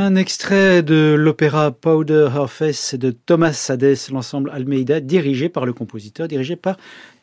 Un extrait de l'opéra Powder Her Face de Thomas Hades, l'ensemble Almeida, dirigé par le compositeur, dirigé par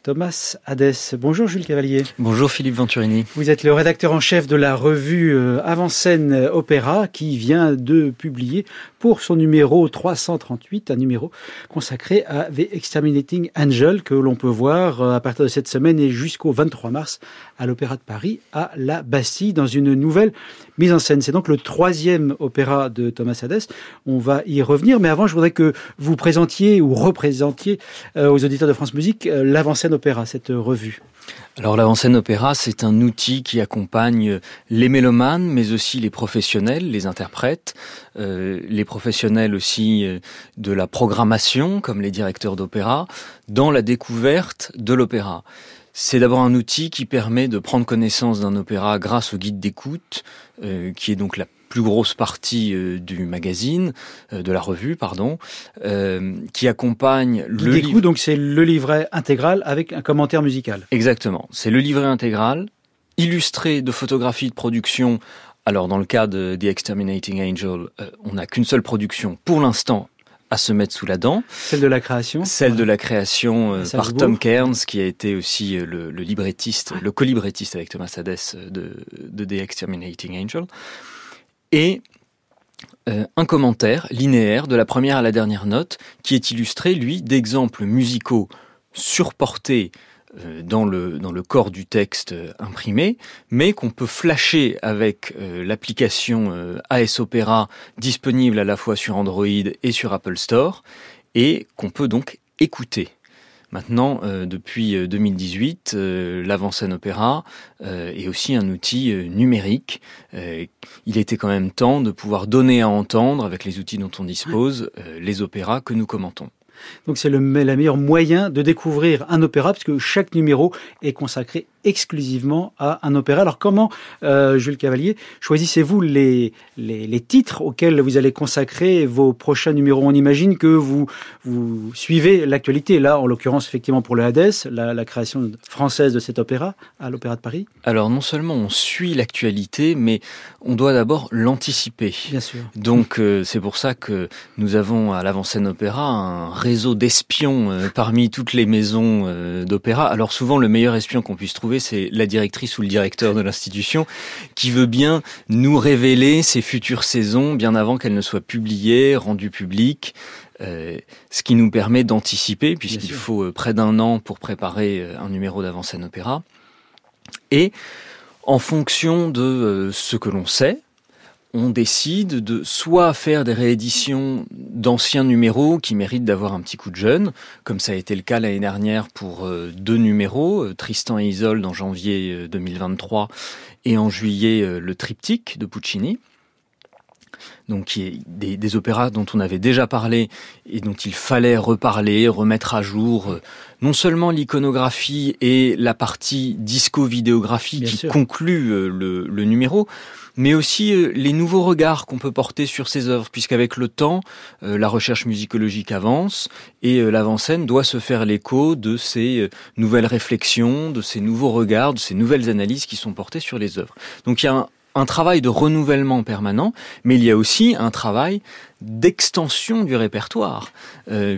Thomas Hadès. Bonjour Jules Cavalier. Bonjour Philippe Venturini. Vous êtes le rédacteur en chef de la revue euh, Avant-scène Opéra qui vient de publier pour son numéro 338, un numéro consacré à The Exterminating Angel que l'on peut voir euh, à partir de cette semaine et jusqu'au 23 mars à l'Opéra de Paris à la Bastille dans une nouvelle mise en scène. C'est donc le troisième opéra de Thomas Hadès. On va y revenir, mais avant je voudrais que vous présentiez ou représentiez euh, aux auditeurs de France Musique l'avant-scène cette revue alors l'avant-scène opéra, c'est un outil qui accompagne les mélomanes, mais aussi les professionnels, les interprètes, euh, les professionnels aussi euh, de la programmation, comme les directeurs d'opéra, dans la découverte de l'opéra. C'est d'abord un outil qui permet de prendre connaissance d'un opéra grâce au guide d'écoute, euh, qui est donc la plus grosse partie euh, du magazine, euh, de la revue, pardon, euh, qui accompagne le livre. donc c'est le livret intégral avec un commentaire musical. Exactement, c'est le livret intégral, illustré de photographies de production. Alors dans le cas de The Exterminating Angel, on n'a qu'une seule production pour l'instant à se mettre sous la dent. Celle de la création Celle de la création par Tom Cairns, qui a été aussi le, librettiste, le co-librettiste avec Thomas Hades de, de The Exterminating Angel et euh, un commentaire linéaire de la première à la dernière note qui est illustré, lui, d'exemples musicaux surportés euh, dans le, dans le corps du texte euh, imprimé, mais qu'on peut flasher avec l'application AS Opera disponible à la fois sur Android et sur Apple Store, et qu'on peut donc écouter. Maintenant, euh, depuis 2018, euh, euh, l'avant-scène opéra est aussi un outil numérique. il était quand même temps de pouvoir donner à entendre, avec les outils dont on dispose, les opéras que nous commentons. Donc c'est le, le meilleur moyen de découvrir un opéra, puisque chaque numéro est consacré exclusivement à un opéra. Alors comment, euh, Jules Cavalier, choisissez-vous les, les, titres auxquels vous allez consacrer vos prochains numéros? On imagine que vous, vous suivez l'actualité. Là, en l'occurrence, effectivement, pour le Hades, la, création française de cet opéra à l'Opéra de Paris. Alors non seulement on suit l'actualité, mais on doit d'abord l'anticiper. Bien sûr. Donc euh, c'est pour ça que nous avons à l'avant-scène opéra un réseau d'espions euh, parmi toutes les maisons euh, d'opéra. Alors souvent le meilleur espion qu'on puisse trouver c'est la directrice ou le directeur de l'institution qui veut bien nous révéler ses futures saisons bien avant qu'elles ne soient publiées, rendues publiques. Euh, ce qui nous permet d'anticiper, puisqu'il faut près d'un an pour préparer un numéro d'avant-scène opéra. Et en fonction de ce que l'on sait, on décide de soit faire des rééditions d'anciens numéros qui méritent d'avoir un petit coup de jeune, comme ça a été le cas l'année dernière pour euh, deux numéros, euh, Tristan et Isolde en janvier 2023 euh, et en juillet le triptyque de Puccini donc qui est des, opéras dont on avait déjà parlé et dont il fallait reparler, remettre à jour non seulement l'iconographie et la partie disco-vidéographie qui conclut le, le, numéro, mais aussi euh, les nouveaux regards qu'on peut porter sur ces œuvres, puisqu'avec le temps, euh, la recherche musicologique avance et euh, l'avant-scène doit se faire l'écho de ces nouvelles réflexions, de ces nouveaux regards, de ces nouvelles analyses qui sont portées sur les œuvres. Donc il y a un, travail de renouvellement permanent, mais il y a aussi un travail d'extension du répertoire,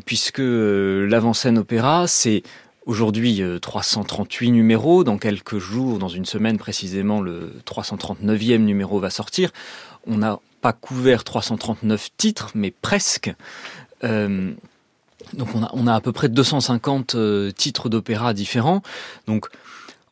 puisque l'avant-scène opéra, c'est Aujourd'hui, 338 euh, numéros. Dans quelques jours, dans une semaine précisément, le 339e numéro va sortir. On n'a pas couvert 339 titres, mais presque. Euh, donc on a, on a à peu près 250 euh, titres d'opéra différents. Donc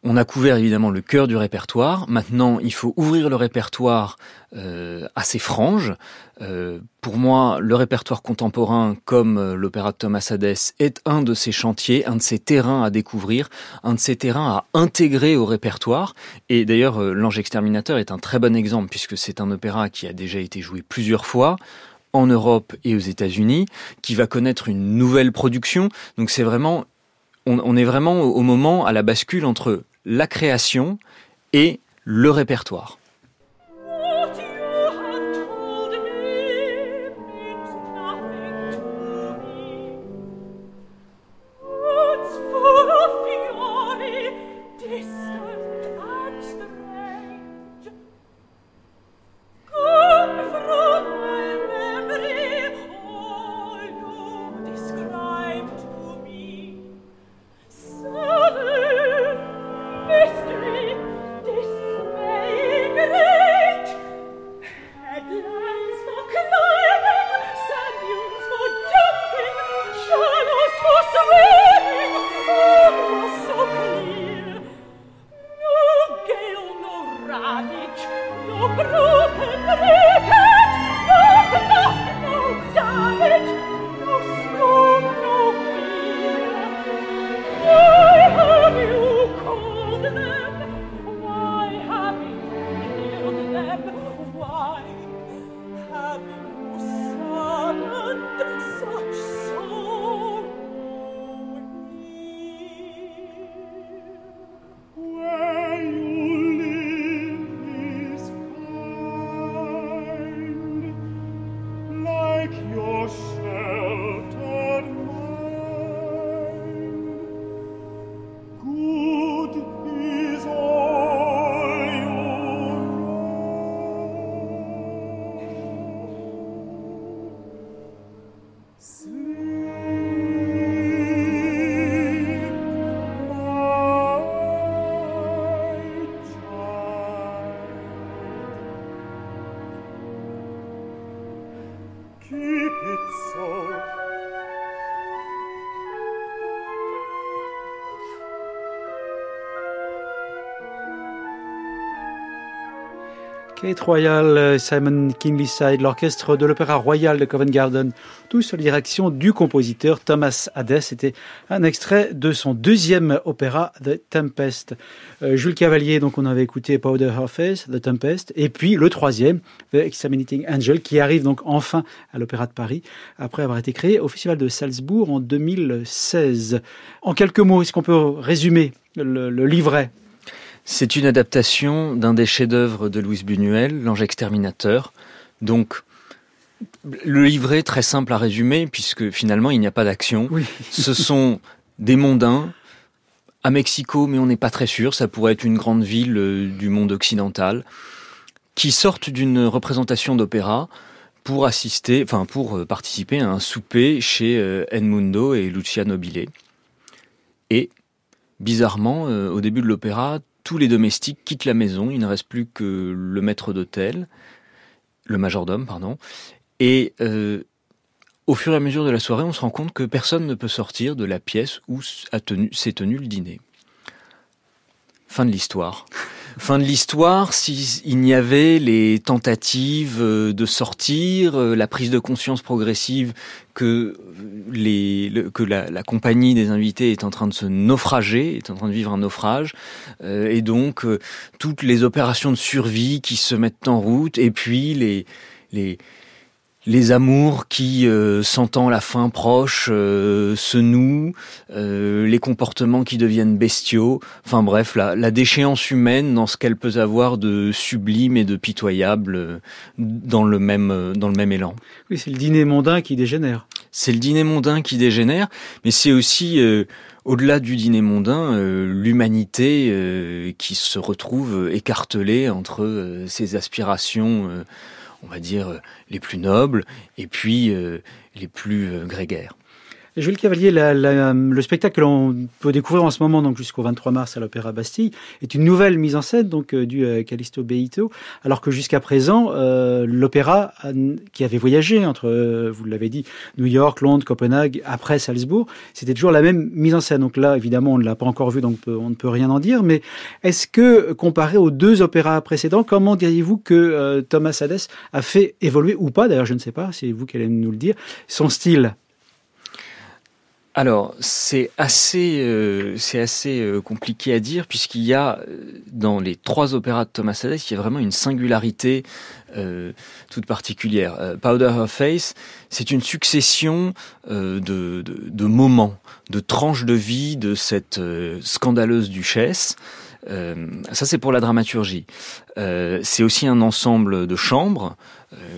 on a couvert évidemment le cœur du répertoire. Maintenant, il faut ouvrir le répertoire euh, à ses franges. Euh, pour moi, le répertoire contemporain, comme euh, l'opéra de Thomas Hadès, est un de ces chantiers, un de ces terrains à découvrir, un de ces terrains à intégrer au répertoire. Et d'ailleurs, L'Ange Exterminateur est un très bon exemple, puisque c'est un opéra qui a déjà été joué plusieurs fois en Europe et aux États-Unis, qui va connaître une nouvelle production. Donc c'est vraiment on, est vraiment au moment, à la bascule entre la création et le répertoire. awesome! Kate Royal, euh, Simon Kingley Side, l'orchestre de l'Opéra Royal de Covent Garden, tout sous la direction du compositeur Thomas Hadès. C'était un extrait de son deuxième opéra, The Tempest. Euh, Jules Cavalier, donc on avait écouté Powder Her Face, The Tempest, et puis le troisième, The Exterminating Angel, qui arrive donc enfin à l'Opéra de Paris, après avoir été créé au Festival de Salzbourg en 2016. En quelques mots, est-ce qu'on peut résumer le livret? C'est une adaptation d'un des chefs-d'œuvre de Louise Buñuel, L'Ange exterminateur. Donc, le livret, très simple à résumer, puisque finalement, il n'y a pas d'action. Ce sont des mondains à Mexico, mais on n'est pas très sûr. Ça pourrait être une grande ville euh, du monde occidental, qui sortent d'une représentation d'opéra pour assister, enfin pour euh, participer à un souper chez euh, Edmundo et Lucia Nobile. Et bizarrement, au début de l'opéra, tous les domestiques quittent la maison, il ne reste plus que le maître d'hôtel, le majordome, pardon, et euh, au fur et à mesure de la soirée, on se rend compte que personne ne peut sortir de la pièce où s'est tenu le dîner. Fin de l'histoire. Fin de l'histoire, s'il n'y avait les tentatives euh, de sortir, euh, la prise de conscience progressive que, que la, compagnie des invités est en train de se naufrager, est en train de vivre un naufrage, euh, et donc toutes les opérations de survie qui se mettent en route, et puis les, les, les amours qui, euh, sentant la fin proche, euh, se nouent, euh, les comportements qui deviennent bestiaux, enfin bref, la, la déchéance humaine dans ce qu'elle peut avoir de sublime et de pitoyable dans le même, dans le même élan. Oui, c'est le dîner mondain qui dégénère. C'est le dîner mondain qui dégénère, mais c'est aussi, au-delà du dîner mondain, l'humanité qui se retrouve écartelée entre ses aspirations on va dire, euh, les plus nobles et puis euh, les plus euh, grégaires. Jules Cavalier, le spectacle que l'on peut découvrir en ce moment, donc jusqu'au 23 mars à l'Opéra Bastille, est une nouvelle mise en scène donc du à Callisto Beito, alors que jusqu'à présent, l'opéra qui avait voyagé entre, vous l'avez dit, New York, Londres, Copenhague, après Salzbourg, c'était toujours la même mise en scène. Donc là, évidemment, on ne l'a pas encore vu, donc on ne peut rien en dire. Mais est-ce que, comparé aux deux opéras précédents, comment diriez-vous que Thomas Hades a fait évoluer ou pas D'ailleurs, je ne sais pas, c'est vous qui allez nous le dire. Son style? Alors, c'est assez, euh, c'est assez euh, compliqué à dire puisqu'il y a euh, dans les trois opéras de Thomas Hades, il y a vraiment une singularité toute particulière. Powder Her Face, c'est une succession de, de, de, moments, de tranches de vie de cette scandaleuse duchesse. ça, c'est pour la dramaturgie. c'est aussi un ensemble de chambres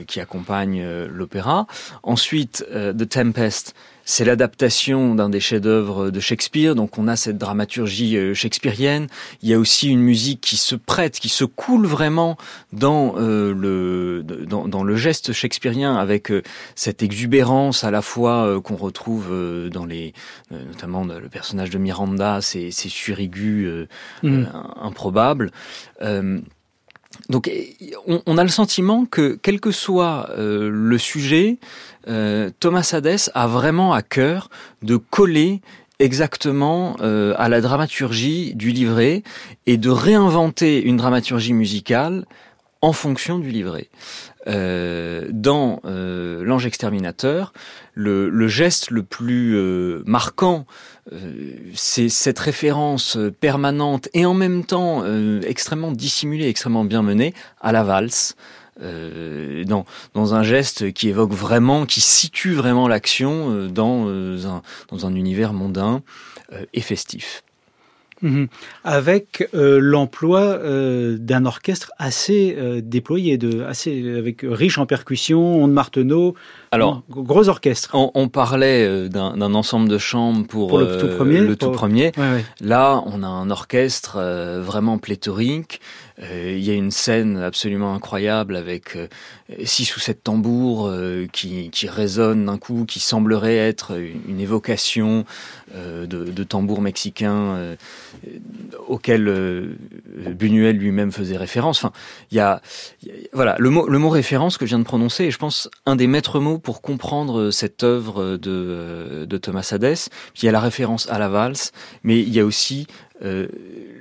qui accompagnent l'opéra. Ensuite, The Tempest c'est l'adaptation d'un des chefs-d'œuvre de Shakespeare, donc on a cette dramaturgie euh, shakespearienne. Il y a aussi une musique qui se prête, qui se coule vraiment dans euh, le dans, le geste shakespearien, avec euh, cette exubérance à la fois qu'on retrouve dans les, notamment le personnage de Miranda, ces, ces surigus mm. improbables. Donc on, a le sentiment que quel que soit le sujet, euh, Thomas Hadès a vraiment à cœur de coller exactement euh, à la dramaturgie du livret et de réinventer une dramaturgie musicale en fonction du livret. Euh, dans euh, L'ange exterminateur, le, geste le plus euh, marquant, c'est cette référence permanente et en même temps extrêmement dissimulée, extrêmement bien menée à la valse. dans, un geste qui évoque vraiment, qui situe vraiment l'action dans un univers mondain et festif. Mhm. Avec euh, l'emploi euh, d'un orchestre assez euh, déployé, de, assez avec riche en percussions, ondes marteneau. Alors, gros orchestre. On, on parlait d'un ensemble de chambres pour, le tout premier. Le tout premier. Là, on a un orchestre vraiment pléthorique. Il y a une scène absolument incroyable avec six ou sept tambours qui, qui résonnent d'un coup, qui semblerait être une évocation de, de tambours mexicains auquel euh, Buñuel lui-même faisait référence. Enfin, il y a, voilà, le mot, le mot référence que je viens de prononcer est, je pense, un des maîtres mots pour comprendre cette œuvre de, de Thomas. Puis il y a la référence à la valse, mais il y a aussi euh,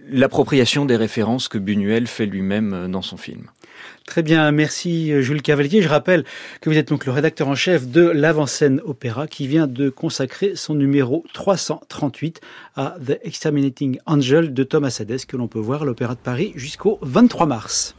l'appropriation des références que Buñuel fait lui-même euh, dans son film. Très bien, merci euh, Jules Cavalier. Je rappelle que vous êtes donc le rédacteur en chef de l'Avant-Scène Opéra qui vient de consacrer son numéro 338 à The Exterminating Angel de Thomas Hades que l'on peut voir à l'Opéra de Paris jusqu'au 23 mars.